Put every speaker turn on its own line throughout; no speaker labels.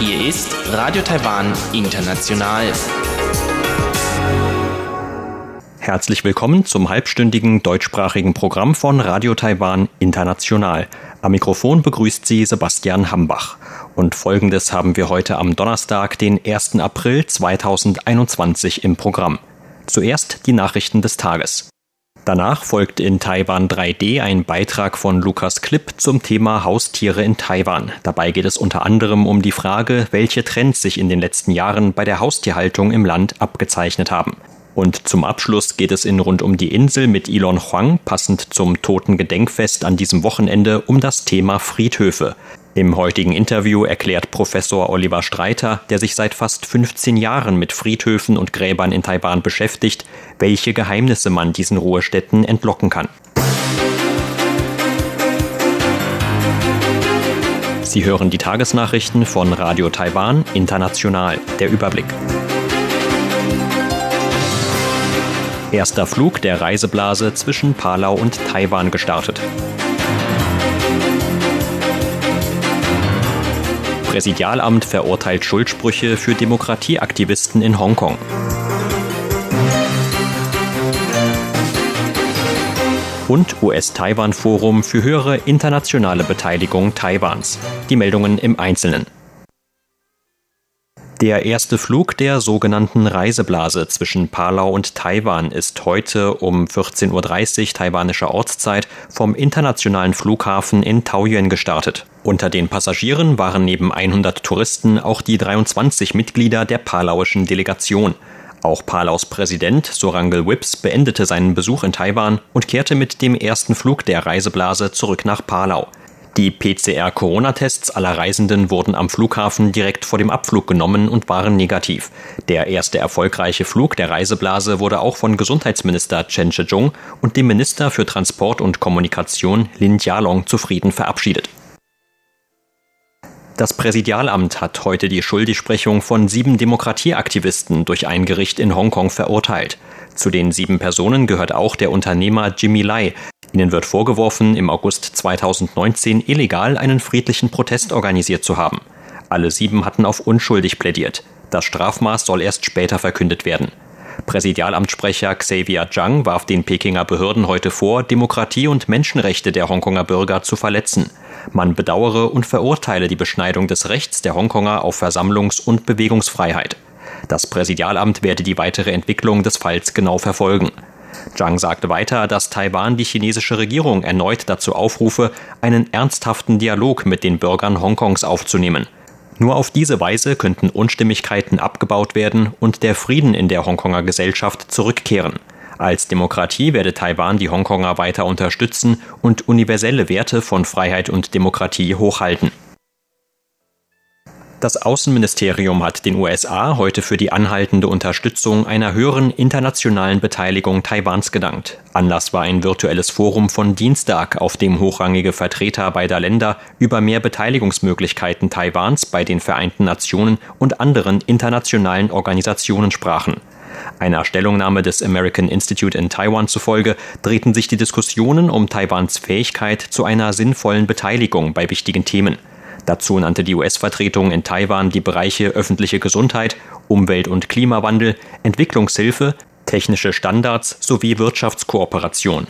Hier ist Radio Taiwan International.
Herzlich willkommen zum halbstündigen deutschsprachigen Programm von Radio Taiwan International. Am Mikrofon begrüßt Sie Sebastian Hambach. Und folgendes haben wir heute am Donnerstag, den 1. April 2021 im Programm. Zuerst die Nachrichten des Tages. Danach folgt in Taiwan 3D ein Beitrag von Lukas Klipp zum Thema Haustiere in Taiwan. Dabei geht es unter anderem um die Frage, welche Trends sich in den letzten Jahren bei der Haustierhaltung im Land abgezeichnet haben. Und zum Abschluss geht es in Rund um die Insel mit Elon Huang, passend zum Toten Gedenkfest an diesem Wochenende, um das Thema Friedhöfe. Im heutigen Interview erklärt Professor Oliver Streiter, der sich seit fast 15 Jahren mit Friedhöfen und Gräbern in Taiwan beschäftigt, welche Geheimnisse man diesen Ruhestätten entlocken kann. Sie hören die Tagesnachrichten von Radio Taiwan International. Der Überblick. Erster Flug der Reiseblase zwischen Palau und Taiwan gestartet. Präsidialamt verurteilt Schuldsprüche für Demokratieaktivisten in Hongkong. Und US-Taiwan-Forum für höhere internationale Beteiligung Taiwans. Die Meldungen im Einzelnen. Der erste Flug der sogenannten Reiseblase zwischen Palau und Taiwan ist heute um 14.30 Uhr taiwanischer Ortszeit vom internationalen Flughafen in Taoyuan gestartet. Unter den Passagieren waren neben 100 Touristen auch die 23 Mitglieder der palauischen Delegation. Auch Palaus Präsident Sorangel Whips beendete seinen Besuch in Taiwan und kehrte mit dem ersten Flug der Reiseblase zurück nach Palau. Die PCR-Corona-Tests aller Reisenden wurden am Flughafen direkt vor dem Abflug genommen und waren negativ. Der erste erfolgreiche Flug der Reiseblase wurde auch von Gesundheitsminister Chen Shih-chung und dem Minister für Transport und Kommunikation Lin Jialong zufrieden verabschiedet. Das Präsidialamt hat heute die Schuldigsprechung von sieben Demokratieaktivisten durch ein Gericht in Hongkong verurteilt. Zu den sieben Personen gehört auch der Unternehmer Jimmy Lai, Ihnen wird vorgeworfen, im August 2019 illegal einen friedlichen Protest organisiert zu haben. Alle sieben hatten auf unschuldig plädiert. Das Strafmaß soll erst später verkündet werden. Präsidialamtssprecher Xavier Zhang warf den Pekinger Behörden heute vor, Demokratie und Menschenrechte der Hongkonger Bürger zu verletzen. Man bedauere und verurteile die Beschneidung des Rechts der Hongkonger auf Versammlungs- und Bewegungsfreiheit. Das Präsidialamt werde die weitere Entwicklung des Falls genau verfolgen. Zhang sagte weiter, dass Taiwan die chinesische Regierung erneut dazu aufrufe, einen ernsthaften Dialog mit den Bürgern Hongkongs aufzunehmen. Nur auf diese Weise könnten Unstimmigkeiten abgebaut werden und der Frieden in der Hongkonger Gesellschaft zurückkehren. Als Demokratie werde Taiwan die Hongkonger weiter unterstützen und universelle Werte von Freiheit und Demokratie hochhalten. Das Außenministerium hat den USA heute für die anhaltende Unterstützung einer höheren internationalen Beteiligung Taiwans gedankt. Anlass war ein virtuelles Forum von Dienstag, auf dem hochrangige Vertreter beider Länder über mehr Beteiligungsmöglichkeiten Taiwans bei den Vereinten Nationen und anderen internationalen Organisationen sprachen. Einer Stellungnahme des American Institute in Taiwan zufolge drehten sich die Diskussionen um Taiwans Fähigkeit zu einer sinnvollen Beteiligung bei wichtigen Themen. Dazu nannte die US-Vertretung in Taiwan die Bereiche öffentliche Gesundheit, Umwelt- und Klimawandel, Entwicklungshilfe, technische Standards sowie Wirtschaftskooperation.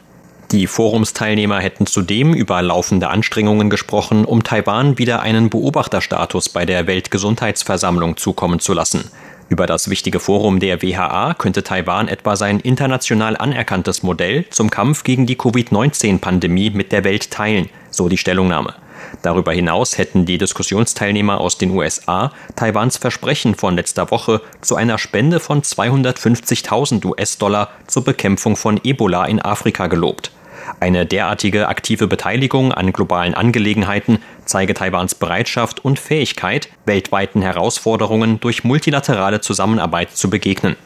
Die Forumsteilnehmer hätten zudem über laufende Anstrengungen gesprochen, um Taiwan wieder einen Beobachterstatus bei der Weltgesundheitsversammlung zukommen zu lassen. Über das wichtige Forum der WHA könnte Taiwan etwa sein international anerkanntes Modell zum Kampf gegen die Covid-19-Pandemie mit der Welt teilen, so die Stellungnahme. Darüber hinaus hätten die Diskussionsteilnehmer aus den USA Taiwans Versprechen von letzter Woche zu einer Spende von 250.000 US-Dollar zur Bekämpfung von Ebola in Afrika gelobt. Eine derartige aktive Beteiligung an globalen Angelegenheiten zeige Taiwans Bereitschaft und Fähigkeit, weltweiten Herausforderungen durch multilaterale Zusammenarbeit zu begegnen.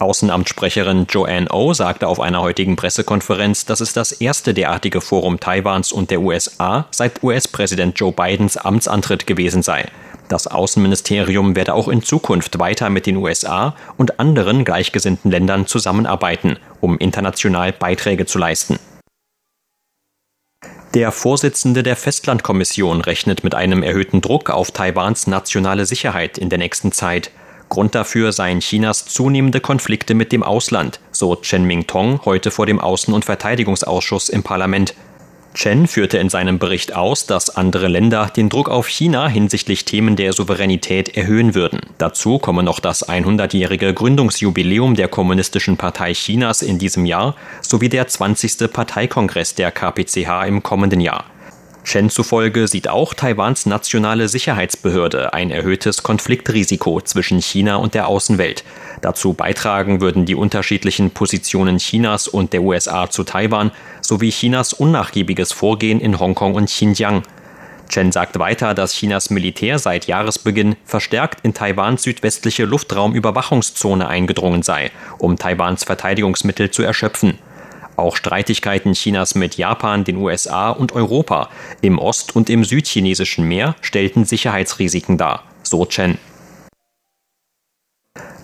Außenamtssprecherin Joanne O sagte auf einer heutigen Pressekonferenz, dass es das erste derartige Forum Taiwans und der USA seit US-Präsident Joe Bidens Amtsantritt gewesen sei. Das Außenministerium werde auch in Zukunft weiter mit den USA und anderen gleichgesinnten Ländern zusammenarbeiten, um international Beiträge zu leisten. Der Vorsitzende der Festlandkommission rechnet mit einem erhöhten Druck auf Taiwans nationale Sicherheit in der nächsten Zeit. Grund dafür seien Chinas zunehmende Konflikte mit dem Ausland, so Chen Ming-Tong heute vor dem Außen- und Verteidigungsausschuss im Parlament. Chen führte in seinem Bericht aus, dass andere Länder den Druck auf China hinsichtlich Themen der Souveränität erhöhen würden. Dazu komme noch das 100-jährige Gründungsjubiläum der Kommunistischen Partei Chinas in diesem Jahr sowie der 20. Parteikongress der KPCH im kommenden Jahr. Chen zufolge sieht auch Taiwans nationale Sicherheitsbehörde ein erhöhtes Konfliktrisiko zwischen China und der Außenwelt. Dazu beitragen würden die unterschiedlichen Positionen Chinas und der USA zu Taiwan sowie Chinas unnachgiebiges Vorgehen in Hongkong und Xinjiang. Chen sagt weiter, dass Chinas Militär seit Jahresbeginn verstärkt in Taiwans südwestliche Luftraumüberwachungszone eingedrungen sei, um Taiwans Verteidigungsmittel zu erschöpfen. Auch Streitigkeiten Chinas mit Japan, den USA und Europa im Ost- und im südchinesischen Meer stellten Sicherheitsrisiken dar, so Chen.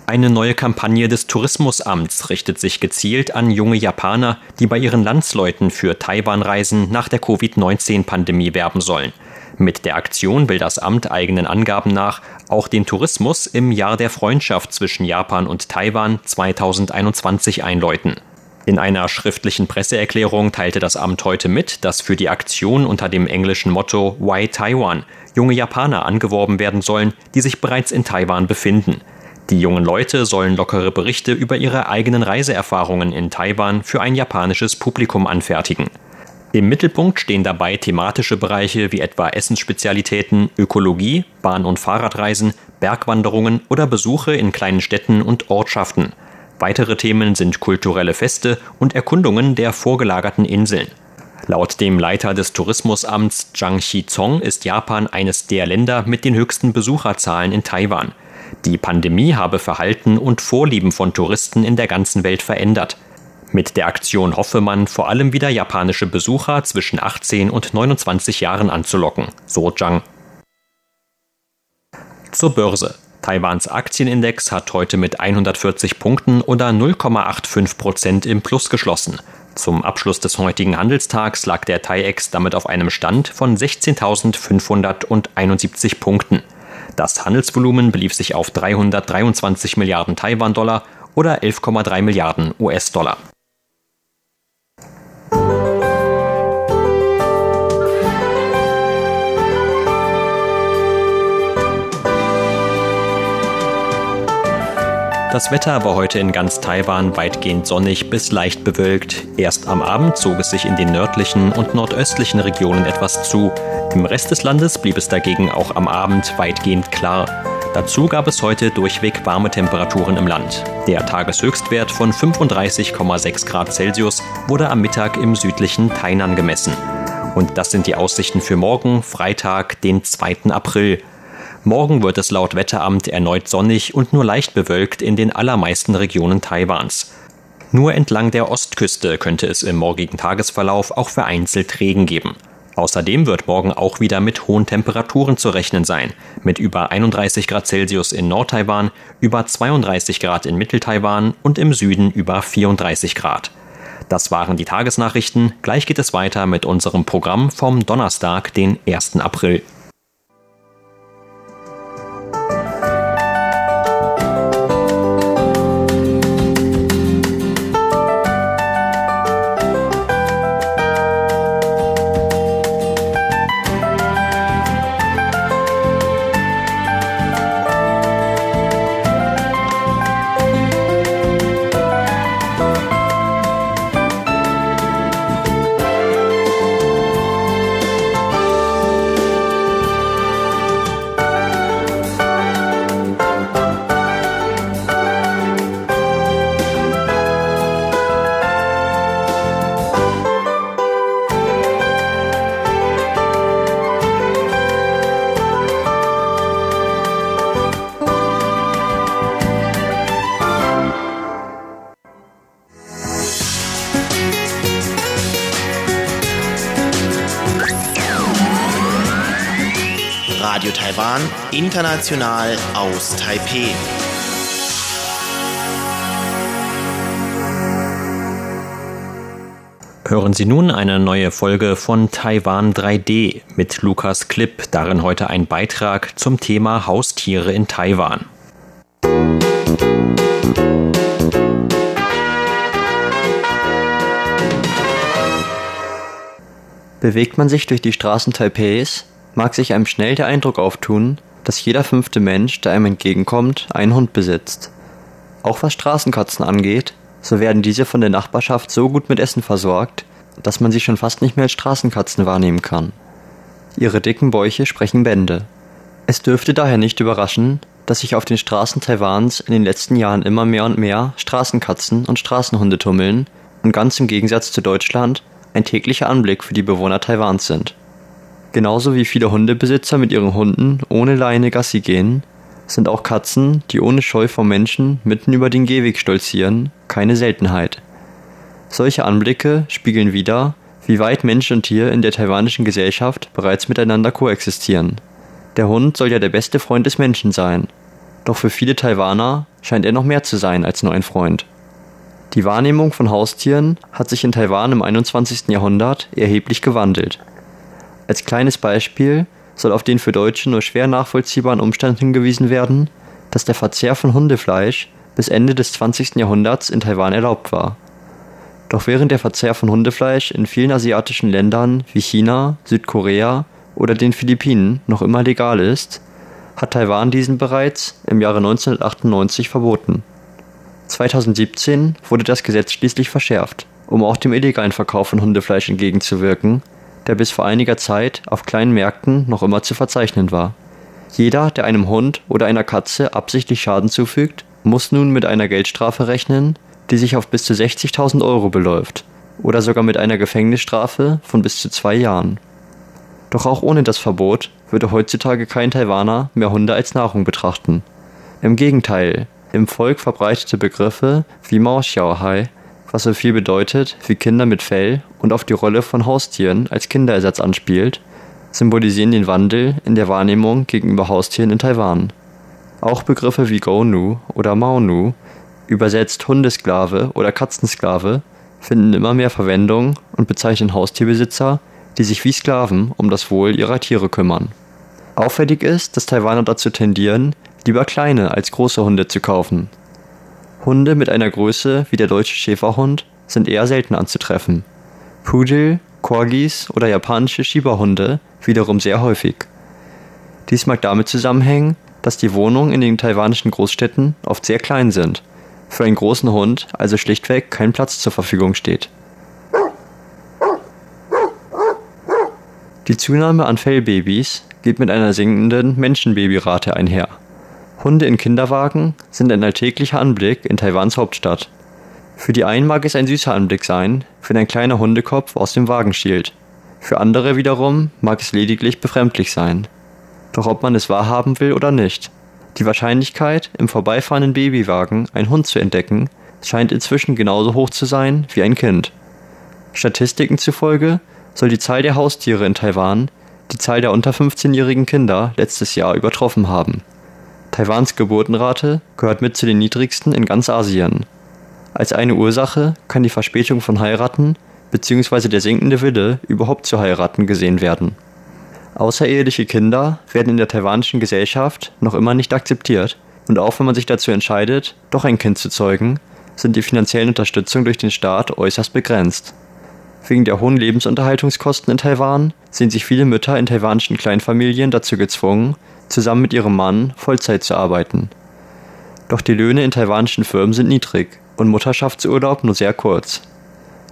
Eine neue Kampagne des Tourismusamts richtet sich gezielt an junge Japaner, die bei ihren Landsleuten für Taiwan-Reisen nach der Covid-19-Pandemie werben sollen. Mit der Aktion will das Amt eigenen Angaben nach auch den Tourismus im Jahr der Freundschaft zwischen Japan und Taiwan 2021 einläuten. In einer schriftlichen Presseerklärung teilte das Amt heute mit, dass für die Aktion unter dem englischen Motto Why Taiwan junge Japaner angeworben werden sollen, die sich bereits in Taiwan befinden. Die jungen Leute sollen lockere Berichte über ihre eigenen Reiseerfahrungen in Taiwan für ein japanisches Publikum anfertigen. Im Mittelpunkt stehen dabei thematische Bereiche wie etwa Essensspezialitäten, Ökologie, Bahn- und Fahrradreisen, Bergwanderungen oder Besuche in kleinen Städten und Ortschaften. Weitere Themen sind kulturelle Feste und Erkundungen der vorgelagerten Inseln. Laut dem Leiter des Tourismusamts Zhang Xizong ist Japan eines der Länder mit den höchsten Besucherzahlen in Taiwan. Die Pandemie habe Verhalten und Vorlieben von Touristen in der ganzen Welt verändert. Mit der Aktion hoffe man, vor allem wieder japanische Besucher zwischen 18 und 29 Jahren anzulocken, so Zhang. Zur Börse. Taiwans Aktienindex hat heute mit 140 Punkten oder 0,85 Prozent im Plus geschlossen. Zum Abschluss des heutigen Handelstags lag der TAIEX damit auf einem Stand von 16.571 Punkten. Das Handelsvolumen belief sich auf 323 Milliarden Taiwan-Dollar oder 11,3 Milliarden US-Dollar. Das Wetter war heute in ganz Taiwan weitgehend sonnig bis leicht bewölkt. Erst am Abend zog es sich in den nördlichen und nordöstlichen Regionen etwas zu. Im Rest des Landes blieb es dagegen auch am Abend weitgehend klar. Dazu gab es heute durchweg warme Temperaturen im Land. Der Tageshöchstwert von 35,6 Grad Celsius wurde am Mittag im südlichen Tainan gemessen. Und das sind die Aussichten für morgen, Freitag, den 2. April. Morgen wird es laut Wetteramt erneut sonnig und nur leicht bewölkt in den allermeisten Regionen Taiwans. Nur entlang der Ostküste könnte es im morgigen Tagesverlauf auch vereinzelt Regen geben. Außerdem wird morgen auch wieder mit hohen Temperaturen zu rechnen sein, mit über 31 Grad Celsius in Nord-Taiwan, über 32 Grad in Mittel-Taiwan und im Süden über 34 Grad. Das waren die Tagesnachrichten. Gleich geht es weiter mit unserem Programm vom Donnerstag, den 1. April.
International aus Taipeh.
Hören Sie nun eine neue Folge von Taiwan 3D mit Lukas Klipp, darin heute ein Beitrag zum Thema Haustiere in Taiwan.
Bewegt man sich durch die Straßen Taipehs, mag sich einem schnell der Eindruck auftun, dass jeder fünfte Mensch, der einem entgegenkommt, einen Hund besitzt. Auch was Straßenkatzen angeht, so werden diese von der Nachbarschaft so gut mit Essen versorgt, dass man sie schon fast nicht mehr als Straßenkatzen wahrnehmen kann. Ihre dicken Bäuche sprechen Bände. Es dürfte daher nicht überraschen, dass sich auf den Straßen Taiwans in den letzten Jahren immer mehr und mehr Straßenkatzen und Straßenhunde tummeln und ganz im Gegensatz zu Deutschland ein täglicher Anblick für die Bewohner Taiwans sind. Genauso wie viele Hundebesitzer mit ihren Hunden ohne Leine Gassi gehen, sind auch Katzen, die ohne Scheu vor Menschen mitten über den Gehweg stolzieren, keine Seltenheit. Solche Anblicke spiegeln wider, wie weit Mensch und Tier in der taiwanischen Gesellschaft bereits miteinander koexistieren. Der Hund soll ja der beste Freund des Menschen sein. Doch für viele Taiwaner scheint er noch mehr zu sein als nur ein Freund. Die Wahrnehmung von Haustieren hat sich in Taiwan im 21. Jahrhundert erheblich gewandelt. Als kleines Beispiel soll auf den für Deutsche nur schwer nachvollziehbaren Umstand hingewiesen werden, dass der Verzehr von Hundefleisch bis Ende des 20. Jahrhunderts in Taiwan erlaubt war. Doch während der Verzehr von Hundefleisch in vielen asiatischen Ländern wie China, Südkorea oder den Philippinen noch immer legal ist, hat Taiwan diesen bereits im Jahre 1998 verboten. 2017 wurde das Gesetz schließlich verschärft, um auch dem illegalen Verkauf von Hundefleisch entgegenzuwirken der bis vor einiger Zeit auf kleinen Märkten noch immer zu verzeichnen war. Jeder, der einem Hund oder einer Katze absichtlich Schaden zufügt, muss nun mit einer Geldstrafe rechnen, die sich auf bis zu 60.000 Euro beläuft oder sogar mit einer Gefängnisstrafe von bis zu zwei Jahren. Doch auch ohne das Verbot würde heutzutage kein Taiwaner mehr Hunde als Nahrung betrachten. Im Gegenteil, im Volk verbreitete Begriffe wie Mao Xiaohai was so viel bedeutet wie Kinder mit Fell und auf die Rolle von Haustieren als Kinderersatz anspielt, symbolisieren den Wandel in der Wahrnehmung gegenüber Haustieren in Taiwan. Auch Begriffe wie Gonu oder Maonu, übersetzt Hundesklave oder Katzensklave, finden immer mehr Verwendung und bezeichnen Haustierbesitzer, die sich wie Sklaven um das Wohl ihrer Tiere kümmern. Auffällig ist, dass Taiwaner dazu tendieren, lieber kleine als große Hunde zu kaufen, Hunde mit einer Größe wie der deutsche Schäferhund sind eher selten anzutreffen. Pudel, Corgis oder japanische Schieberhunde wiederum sehr häufig. Dies mag damit zusammenhängen, dass die Wohnungen in den taiwanischen Großstädten oft sehr klein sind, für einen großen Hund also schlichtweg kein Platz zur Verfügung steht. Die Zunahme an Fellbabys geht mit einer sinkenden Menschenbabyrate einher. Hunde in Kinderwagen sind ein alltäglicher Anblick in Taiwans Hauptstadt. Für die einen mag es ein süßer Anblick sein, wenn ein kleiner Hundekopf aus dem Wagen schielt. Für andere wiederum mag es lediglich befremdlich sein. Doch ob man es wahrhaben will oder nicht, die Wahrscheinlichkeit, im vorbeifahrenden Babywagen einen Hund zu entdecken, scheint inzwischen genauso hoch zu sein wie ein Kind. Statistiken zufolge soll die Zahl der Haustiere in Taiwan die Zahl der unter 15-jährigen Kinder letztes Jahr übertroffen haben. Taiwans Geburtenrate gehört mit zu den niedrigsten in ganz Asien. Als eine Ursache kann die Verspätung von Heiraten bzw. der sinkende Wille, überhaupt zu heiraten, gesehen werden. Außereheliche Kinder werden in der taiwanischen Gesellschaft noch immer nicht akzeptiert und auch wenn man sich dazu entscheidet, doch ein Kind zu zeugen, sind die finanziellen Unterstützung durch den Staat äußerst begrenzt. Wegen der hohen Lebensunterhaltungskosten in Taiwan sehen sich viele Mütter in taiwanischen Kleinfamilien dazu gezwungen, zusammen mit ihrem Mann Vollzeit zu arbeiten. Doch die Löhne in taiwanischen Firmen sind niedrig und Mutterschaftsurlaub nur sehr kurz.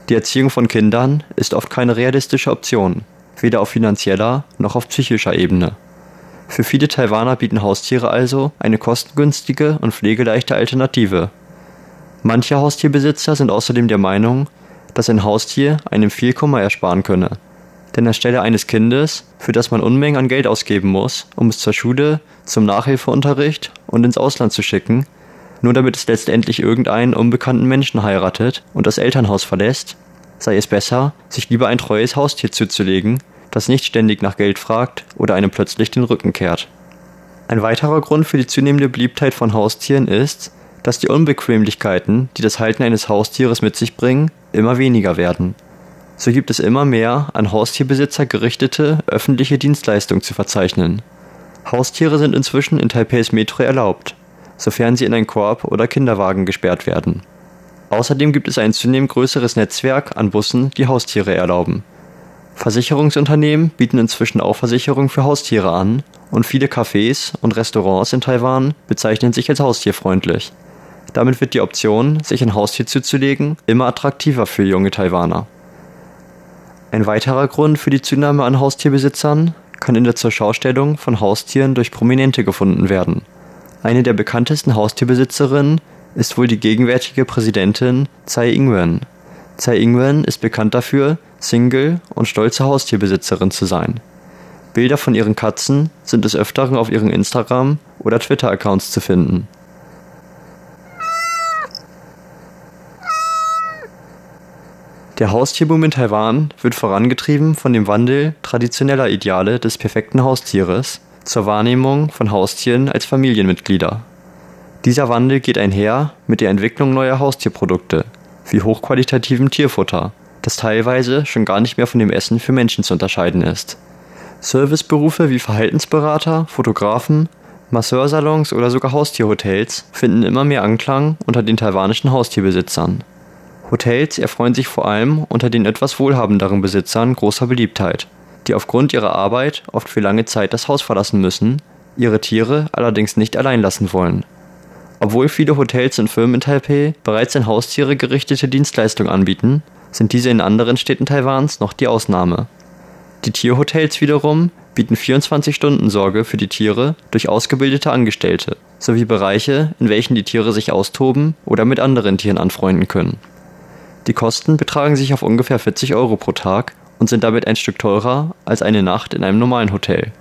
Die Erziehung von Kindern ist oft keine realistische Option, weder auf finanzieller noch auf psychischer Ebene. Für viele Taiwaner bieten Haustiere also eine kostengünstige und pflegeleichte Alternative. Manche Haustierbesitzer sind außerdem der Meinung, dass ein Haustier einem viel Kummer ersparen könne denn anstelle eines Kindes, für das man Unmengen an Geld ausgeben muss, um es zur Schule, zum Nachhilfeunterricht und ins Ausland zu schicken, nur damit es letztendlich irgendeinen unbekannten Menschen heiratet und das Elternhaus verlässt, sei es besser, sich lieber ein treues Haustier zuzulegen, das nicht ständig nach Geld fragt oder einem plötzlich den Rücken kehrt. Ein weiterer Grund für die zunehmende Beliebtheit von Haustieren ist, dass die Unbequemlichkeiten, die das Halten eines Haustieres mit sich bringen, immer weniger werden. So gibt es immer mehr an Haustierbesitzer gerichtete öffentliche Dienstleistungen zu verzeichnen. Haustiere sind inzwischen in Taipehs Metro erlaubt, sofern sie in einen Korb oder Kinderwagen gesperrt werden. Außerdem gibt es ein zunehmend größeres Netzwerk an Bussen, die Haustiere erlauben. Versicherungsunternehmen bieten inzwischen auch Versicherungen für Haustiere an und viele Cafés und Restaurants in Taiwan bezeichnen sich als haustierfreundlich. Damit wird die Option, sich ein Haustier zuzulegen, immer attraktiver für junge Taiwaner. Ein weiterer Grund für die Zunahme an Haustierbesitzern kann in der Zurschaustellung von Haustieren durch Prominente gefunden werden. Eine der bekanntesten Haustierbesitzerinnen ist wohl die gegenwärtige Präsidentin Tsai Ing-wen. Tsai Ing-wen ist bekannt dafür, Single und stolze Haustierbesitzerin zu sein. Bilder von ihren Katzen sind des Öfteren auf ihren Instagram- oder Twitter-Accounts zu finden. Der Haustierboom in Taiwan wird vorangetrieben von dem Wandel traditioneller Ideale des perfekten Haustieres zur Wahrnehmung von Haustieren als Familienmitglieder. Dieser Wandel geht einher mit der Entwicklung neuer Haustierprodukte, wie hochqualitativem Tierfutter, das teilweise schon gar nicht mehr von dem Essen für Menschen zu unterscheiden ist. Serviceberufe wie Verhaltensberater, Fotografen, Masseursalons oder sogar Haustierhotels finden immer mehr Anklang unter den taiwanischen Haustierbesitzern. Hotels erfreuen sich vor allem unter den etwas wohlhabenderen Besitzern großer Beliebtheit, die aufgrund ihrer Arbeit oft für lange Zeit das Haus verlassen müssen, ihre Tiere allerdings nicht allein lassen wollen. Obwohl viele Hotels und Firmen in Taipei bereits an Haustiere gerichtete Dienstleistungen anbieten, sind diese in anderen Städten Taiwans noch die Ausnahme. Die Tierhotels wiederum bieten 24-Stunden-Sorge für die Tiere durch ausgebildete Angestellte sowie Bereiche, in welchen die Tiere sich austoben oder mit anderen Tieren anfreunden können. Die Kosten betragen sich auf ungefähr 40 Euro pro Tag und sind damit ein Stück teurer als eine Nacht in einem normalen Hotel.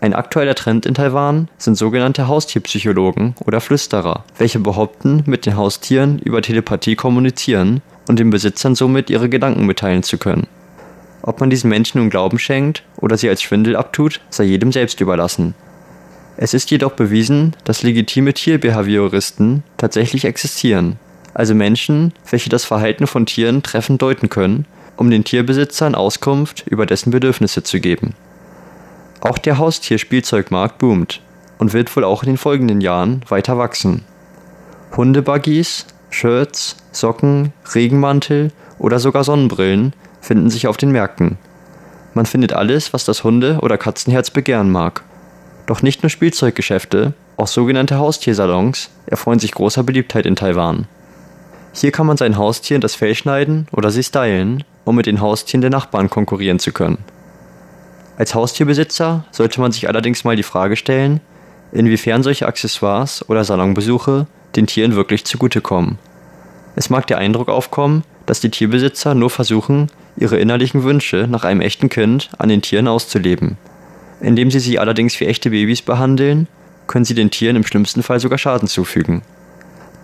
Ein aktueller Trend in Taiwan sind sogenannte Haustierpsychologen oder Flüsterer, welche behaupten, mit den Haustieren über Telepathie kommunizieren und den Besitzern somit ihre Gedanken mitteilen zu können. Ob man diesen Menschen nun Glauben schenkt oder sie als Schwindel abtut, sei jedem selbst überlassen. Es ist jedoch bewiesen, dass legitime Tierbehavioristen tatsächlich existieren, also Menschen, welche das Verhalten von Tieren treffend deuten können, um den Tierbesitzern Auskunft über dessen Bedürfnisse zu geben. Auch der Haustierspielzeugmarkt boomt und wird wohl auch in den folgenden Jahren weiter wachsen. Hundebuggies, Shirts, Socken, Regenmantel oder sogar Sonnenbrillen finden sich auf den Märkten. Man findet alles, was das Hunde- oder Katzenherz begehren mag. Doch nicht nur Spielzeuggeschäfte, auch sogenannte Haustiersalons erfreuen sich großer Beliebtheit in Taiwan. Hier kann man sein Haustier in das Fell schneiden oder sie stylen, um mit den Haustieren der Nachbarn konkurrieren zu können. Als Haustierbesitzer sollte man sich allerdings mal die Frage stellen, inwiefern solche Accessoires oder Salonbesuche den Tieren wirklich zugutekommen. Es mag der Eindruck aufkommen, dass die Tierbesitzer nur versuchen, ihre innerlichen Wünsche nach einem echten Kind an den Tieren auszuleben. Indem sie sie allerdings wie echte Babys behandeln, können sie den Tieren im schlimmsten Fall sogar Schaden zufügen.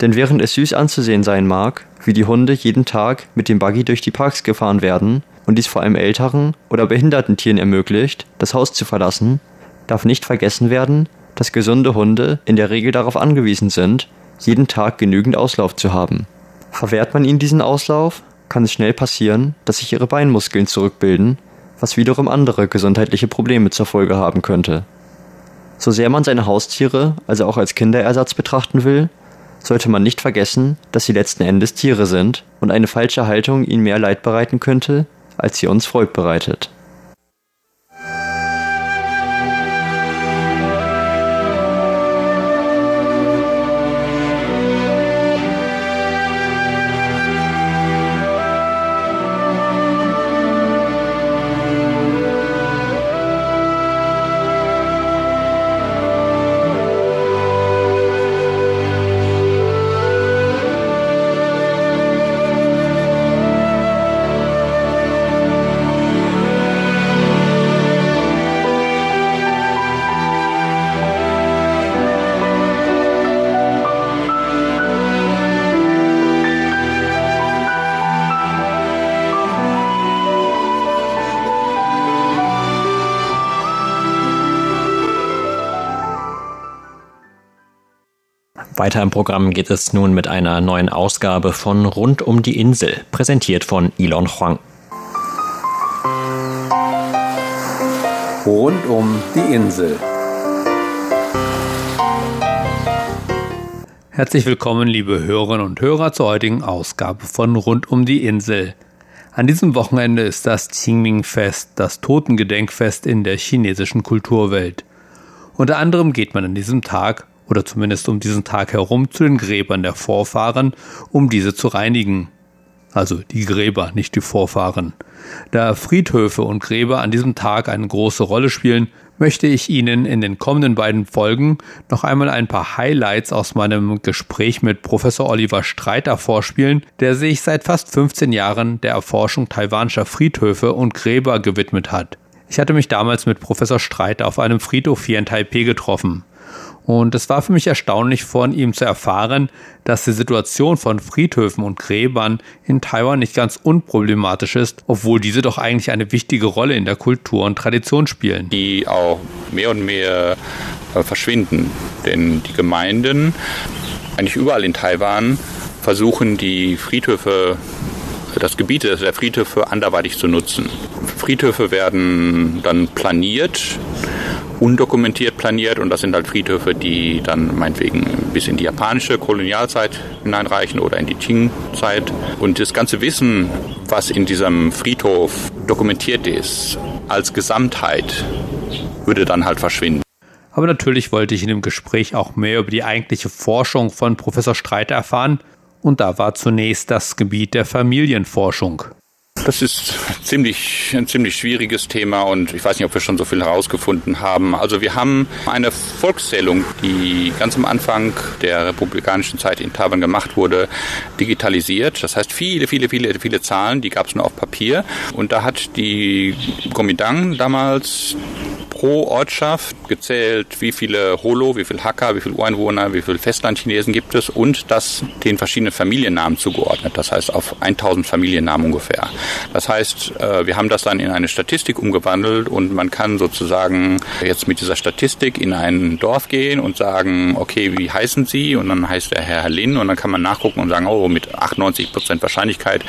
Denn während es süß anzusehen sein mag, wie die Hunde jeden Tag mit dem Buggy durch die Parks gefahren werden, und dies vor allem älteren oder behinderten Tieren ermöglicht, das Haus zu verlassen, darf nicht vergessen werden, dass gesunde Hunde in der Regel darauf angewiesen sind, jeden Tag genügend Auslauf zu haben. Verwehrt man ihnen diesen Auslauf, kann es schnell passieren, dass sich ihre Beinmuskeln zurückbilden, was wiederum andere gesundheitliche Probleme zur Folge haben könnte. So sehr man seine Haustiere also auch als Kinderersatz betrachten will, sollte man nicht vergessen, dass sie letzten Endes Tiere sind und eine falsche Haltung ihnen mehr Leid bereiten könnte, als sie uns Freud bereitet.
Weiter im Programm geht es nun mit einer neuen Ausgabe von Rund um die Insel, präsentiert von Elon Huang.
Rund um die Insel. Herzlich willkommen, liebe Hörerinnen und Hörer, zur heutigen Ausgabe von Rund um die Insel. An diesem Wochenende ist das Qingming-Fest, das Totengedenkfest in der chinesischen Kulturwelt. Unter anderem geht man an diesem Tag oder zumindest um diesen Tag herum, zu den Gräbern der Vorfahren, um diese zu reinigen also die Gräber, nicht die Vorfahren. Da Friedhöfe und Gräber an diesem Tag eine große Rolle spielen, möchte ich Ihnen in den kommenden beiden Folgen noch einmal ein paar Highlights aus meinem Gespräch mit Professor Oliver Streiter vorspielen, der sich seit fast 15 Jahren der Erforschung taiwanischer Friedhöfe und Gräber gewidmet hat. Ich hatte mich damals mit Professor Streiter auf einem Friedhof hier in Taipei getroffen. Und es war für mich erstaunlich von ihm zu erfahren, dass die Situation von Friedhöfen und Gräbern in Taiwan nicht ganz unproblematisch ist, obwohl diese doch eigentlich eine wichtige Rolle in der Kultur und Tradition spielen.
Die auch mehr und mehr äh, verschwinden. Denn die Gemeinden, eigentlich überall in Taiwan, versuchen die Friedhöfe das Gebiet der Friedhöfe anderweitig zu nutzen. Friedhöfe werden dann planiert undokumentiert planiert und das sind halt Friedhöfe, die dann meinetwegen bis in die japanische Kolonialzeit hineinreichen oder in die Qing-Zeit. Und das ganze Wissen, was in diesem Friedhof dokumentiert ist, als Gesamtheit, würde dann halt verschwinden.
Aber natürlich wollte ich in dem Gespräch auch mehr über die eigentliche Forschung von Professor Streiter erfahren. Und da war zunächst das Gebiet der Familienforschung.
Das ist ziemlich, ein ziemlich schwieriges Thema und ich weiß nicht, ob wir schon so viel herausgefunden haben. Also wir haben eine Volkszählung, die ganz am Anfang der republikanischen Zeit in Taiwan gemacht wurde, digitalisiert. Das heißt, viele, viele, viele, viele Zahlen, die gab es nur auf Papier. Und da hat die Kuomintang damals pro Ortschaft gezählt, wie viele Holo, wie viele Hakka, wie viele Ureinwohner, wie viele Festlandchinesen gibt es und das den verschiedenen Familiennamen zugeordnet. Das heißt auf 1000 Familiennamen ungefähr. Das heißt, äh, wir haben das dann in eine Statistik umgewandelt und man kann sozusagen jetzt mit dieser Statistik in ein Dorf gehen und sagen, okay, wie heißen Sie? Und dann heißt der Herr Lin und dann kann man nachgucken und sagen, oh, mit 98 Prozent Wahrscheinlichkeit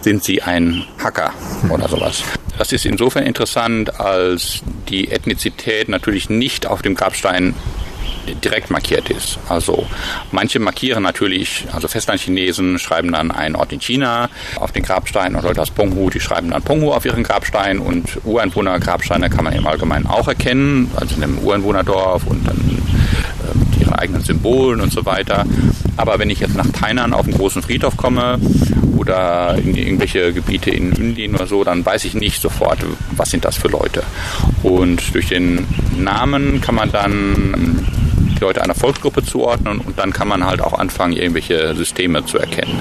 sind Sie ein Hacker oder sowas. Das ist insofern interessant, als die Ethnizität natürlich nicht auf dem Grabstein direkt markiert ist. Also manche markieren natürlich, also Festlandchinesen schreiben dann einen Ort in China auf den Grabstein und Leute aus Penghu, die schreiben dann Penghu auf ihren Grabstein und Ureinwohner-Grabsteine kann man im Allgemeinen auch erkennen, also in einem Ureinwohnerdorf und dann äh, mit ihren eigenen Symbolen und so weiter. Aber wenn ich jetzt nach Tainan auf einen großen Friedhof komme oder in irgendwelche Gebiete in Indien oder so, dann weiß ich nicht sofort, was sind das für Leute. Und durch den Namen kann man dann die Leute einer Volksgruppe zuordnen und dann kann man halt auch anfangen, irgendwelche Systeme zu erkennen.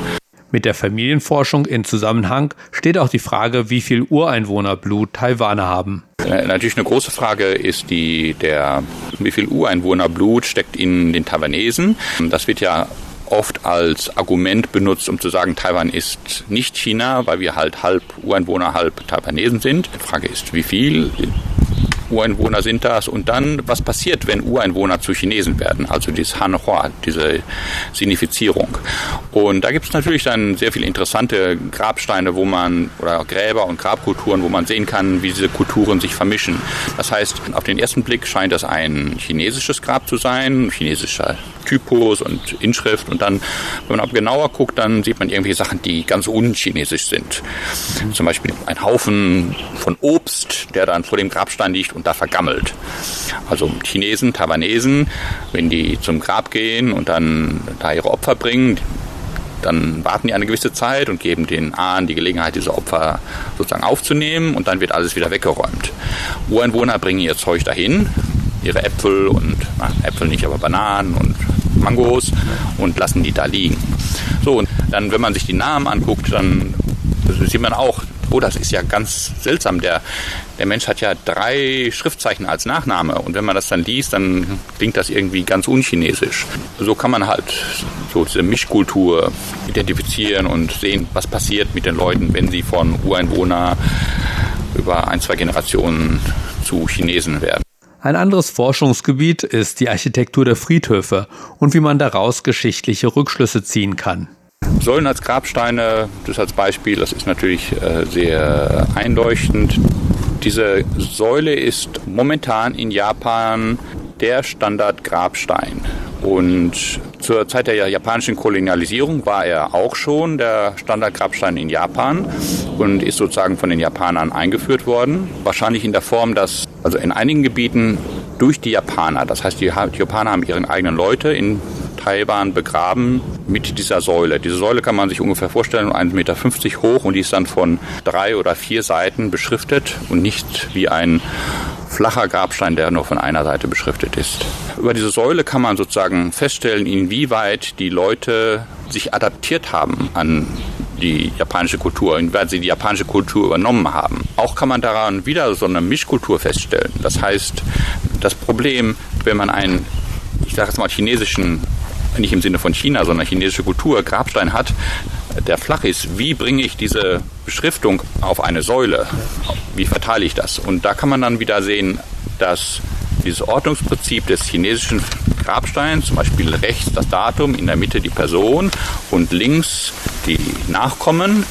Mit der Familienforschung in Zusammenhang steht auch die Frage, wie viel Ureinwohnerblut Taiwaner haben.
Äh, natürlich eine große Frage ist die der, wie viel Ureinwohnerblut steckt in den Taiwanesen. Das wird ja oft als Argument benutzt, um zu sagen, Taiwan ist nicht China, weil wir halt halb Ureinwohner, halb Taiwanesen sind. Die Frage ist, wie viel? Ureinwohner sind das und dann, was passiert, wenn Ureinwohner zu Chinesen werden, also dieses Hanhua, diese Sinifizierung. Und da gibt es natürlich dann sehr viele interessante Grabsteine, wo man, oder Gräber und Grabkulturen, wo man sehen kann, wie diese Kulturen sich vermischen. Das heißt, auf den ersten Blick scheint das ein chinesisches Grab zu sein, chinesischer Typus und Inschrift und dann, wenn man aber genauer guckt, dann sieht man irgendwelche Sachen, die ganz unchinesisch sind. Zum Beispiel ein Haufen von Obst, der dann vor dem Grabstein liegt und da vergammelt. Also Chinesen, Taiwanesen, wenn die zum Grab gehen und dann da ihre Opfer bringen, dann warten die eine gewisse Zeit und geben den Ahnen die Gelegenheit, diese Opfer sozusagen aufzunehmen und dann wird alles wieder weggeräumt. Ureinwohner bringen ihr Zeug dahin, ihre Äpfel und, na, Äpfel nicht, aber Bananen und Mangos und lassen die da liegen. So, und dann, wenn man sich die Namen anguckt, dann sieht man auch, oh, das ist ja ganz seltsam. Der, der Mensch hat ja drei Schriftzeichen als Nachname und wenn man das dann liest, dann klingt das irgendwie ganz unchinesisch. So kann man halt so diese Mischkultur identifizieren und sehen, was passiert mit den Leuten, wenn sie von Ureinwohner über ein, zwei Generationen zu Chinesen werden.
Ein anderes Forschungsgebiet ist die Architektur der Friedhöfe und wie man daraus geschichtliche Rückschlüsse ziehen kann.
Säulen als Grabsteine, das als Beispiel, das ist natürlich äh, sehr einleuchtend. Diese Säule ist momentan in Japan der Standard-Grabstein. Und zur Zeit der japanischen Kolonialisierung war er auch schon der Standard-Grabstein in Japan und ist sozusagen von den Japanern eingeführt worden. Wahrscheinlich in der Form, dass also in einigen Gebieten durch die Japaner, das heißt, die, Japaner haben ihren eigenen Leute in Taiwan begraben mit dieser Säule. Diese Säule kann man sich ungefähr vorstellen, 1,50 Meter hoch und die ist dann von drei oder vier Seiten beschriftet und nicht wie ein flacher Grabstein, der nur von einer Seite beschriftet ist. Über diese Säule kann man sozusagen feststellen, inwieweit die Leute sich adaptiert haben an die japanische Kultur, inwieweit sie die japanische Kultur übernommen haben. Auch kann man daran wieder so eine Mischkultur feststellen. Das heißt, das Problem, wenn man einen, ich sage jetzt mal, chinesischen nicht im Sinne von China, sondern chinesische Kultur, Grabstein hat, der flach ist, wie bringe ich diese Beschriftung auf eine Säule? Wie verteile ich das? Und da kann man dann wieder sehen, dass dieses Ordnungsprinzip des chinesischen Grabsteins, zum Beispiel rechts das Datum, in der Mitte die Person und links die Nachkommen,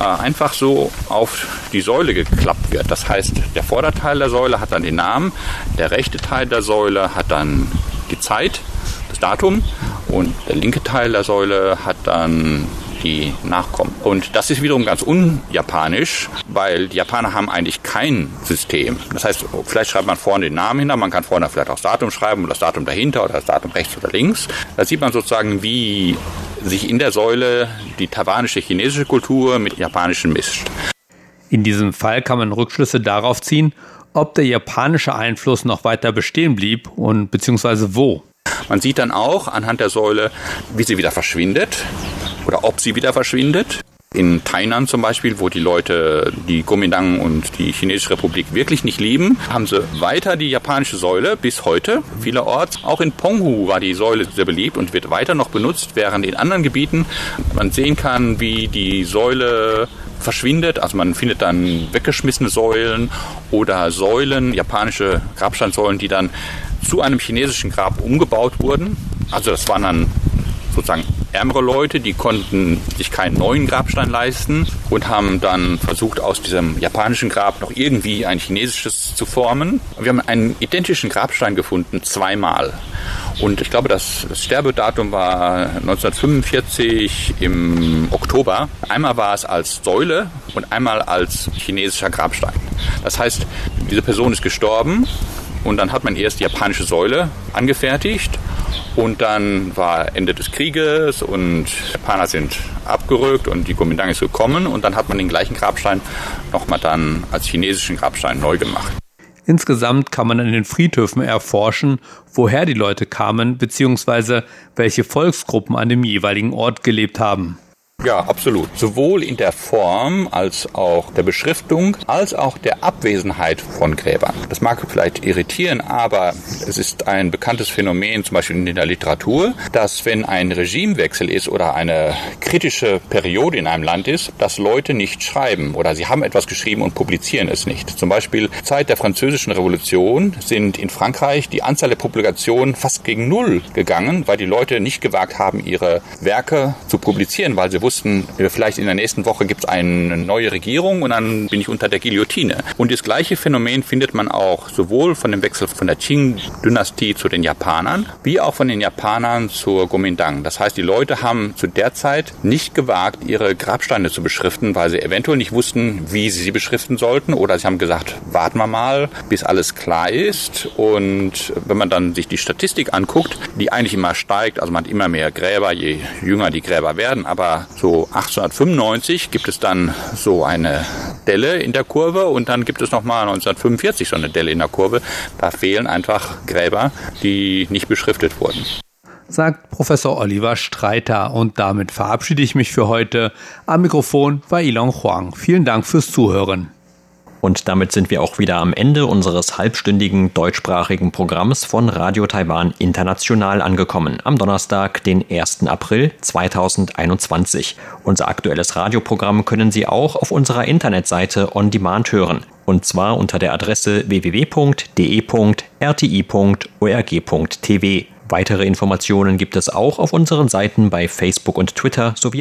äh, einfach so auf die Säule geklappt wird. Das heißt, der Vorderteil der Säule hat dann den Namen, der rechte Teil der Säule hat dann die Zeit, das Datum und der linke Teil der Säule hat dann die Nachkommen. Und das ist wiederum ganz unjapanisch, weil die Japaner haben eigentlich kein System. Das heißt, vielleicht schreibt man vorne den Namen hinter, man kann vorne vielleicht auch das Datum schreiben und das Datum dahinter oder das Datum rechts oder links. Da sieht man sozusagen, wie sich in der Säule die taiwanische chinesische Kultur mit japanischen mischt.
In diesem Fall kann man Rückschlüsse darauf ziehen, ob der japanische Einfluss noch weiter bestehen blieb und beziehungsweise wo.
Man sieht dann auch anhand der Säule, wie sie wieder verschwindet oder ob sie wieder verschwindet. In Tainan zum Beispiel, wo die Leute die Kuomintang und die Chinesische Republik wirklich nicht lieben, haben sie weiter die japanische Säule bis heute vielerorts. Auch in Penghu war die Säule sehr beliebt und wird weiter noch benutzt, während in anderen Gebieten man sehen kann, wie die Säule verschwindet. Also man findet dann weggeschmissene Säulen oder Säulen, japanische Grabsteinsäulen, die dann zu einem chinesischen Grab umgebaut wurden. Also das waren dann sozusagen ärmere Leute, die konnten sich keinen neuen Grabstein leisten und haben dann versucht, aus diesem japanischen Grab noch irgendwie ein chinesisches zu formen. Wir haben einen identischen Grabstein gefunden, zweimal. Und ich glaube, das, Sterbedatum war 1945 im Oktober. Einmal war es als Säule und einmal als chinesischer Grabstein. Das heißt, diese Person ist gestorben und dann hat man erst die japanische Säule angefertigt und dann war Ende des Krieges und Japaner sind abgerückt und die Kuomintang ist gekommen und dann hat man den gleichen Grabstein nochmal dann als chinesischen Grabstein neu gemacht.
Insgesamt kann man an den Friedhöfen erforschen, woher die Leute kamen bzw. welche Volksgruppen an dem jeweiligen Ort gelebt haben.
Ja, absolut. Sowohl in der Form als auch der Beschriftung, als auch der Abwesenheit von Gräbern. Das mag vielleicht irritieren, aber es ist ein bekanntes Phänomen, zum Beispiel in der Literatur, dass wenn ein Regimewechsel ist oder eine kritische Periode in einem Land ist, dass Leute nicht schreiben oder sie haben etwas geschrieben und publizieren es nicht. Zum Beispiel Zeit der französischen Revolution sind in Frankreich die Anzahl der Publikationen fast gegen Null gegangen, weil die Leute nicht gewagt haben, ihre Werke zu publizieren, weil sie wussten, äh, vielleicht in der nächsten Woche gibt es eine neue Regierung und dann bin ich unter der Guillotine. Und das gleiche Phänomen findet man auch sowohl von dem Wechsel von der Qing-Dynastie zu den Japanern, wie auch von den Japanern zur Kuomintang. Das heißt, die Leute haben zu der Zeit nicht gewagt, ihre Grabsteine zu beschriften, weil sie eventuell nicht wussten, wie sie sie beschriften sollten oder sie haben gesagt, warten wir mal, bis alles klar ist. Und wenn man dann sich die Statistik anguckt, die eigentlich immer steigt, also man hat immer mehr Gräber, je jünger die Gräber werden, aber so 1895 gibt es dann so eine Delle in der Kurve und dann gibt es nochmal 1945 so eine Delle in der Kurve. Da fehlen einfach Gräber, die nicht beschriftet wurden
sagt Professor Oliver Streiter. Und damit verabschiede ich mich für heute. Am Mikrofon war Ilon Huang. Vielen Dank fürs Zuhören.
Und damit sind wir auch wieder am Ende unseres halbstündigen deutschsprachigen Programms von Radio Taiwan International angekommen, am Donnerstag, den 1. April 2021. Unser aktuelles Radioprogramm können Sie auch auf unserer Internetseite on demand hören, und zwar unter der Adresse www.de.rti.org.tv. Weitere Informationen gibt es auch auf unseren Seiten bei Facebook und Twitter sowie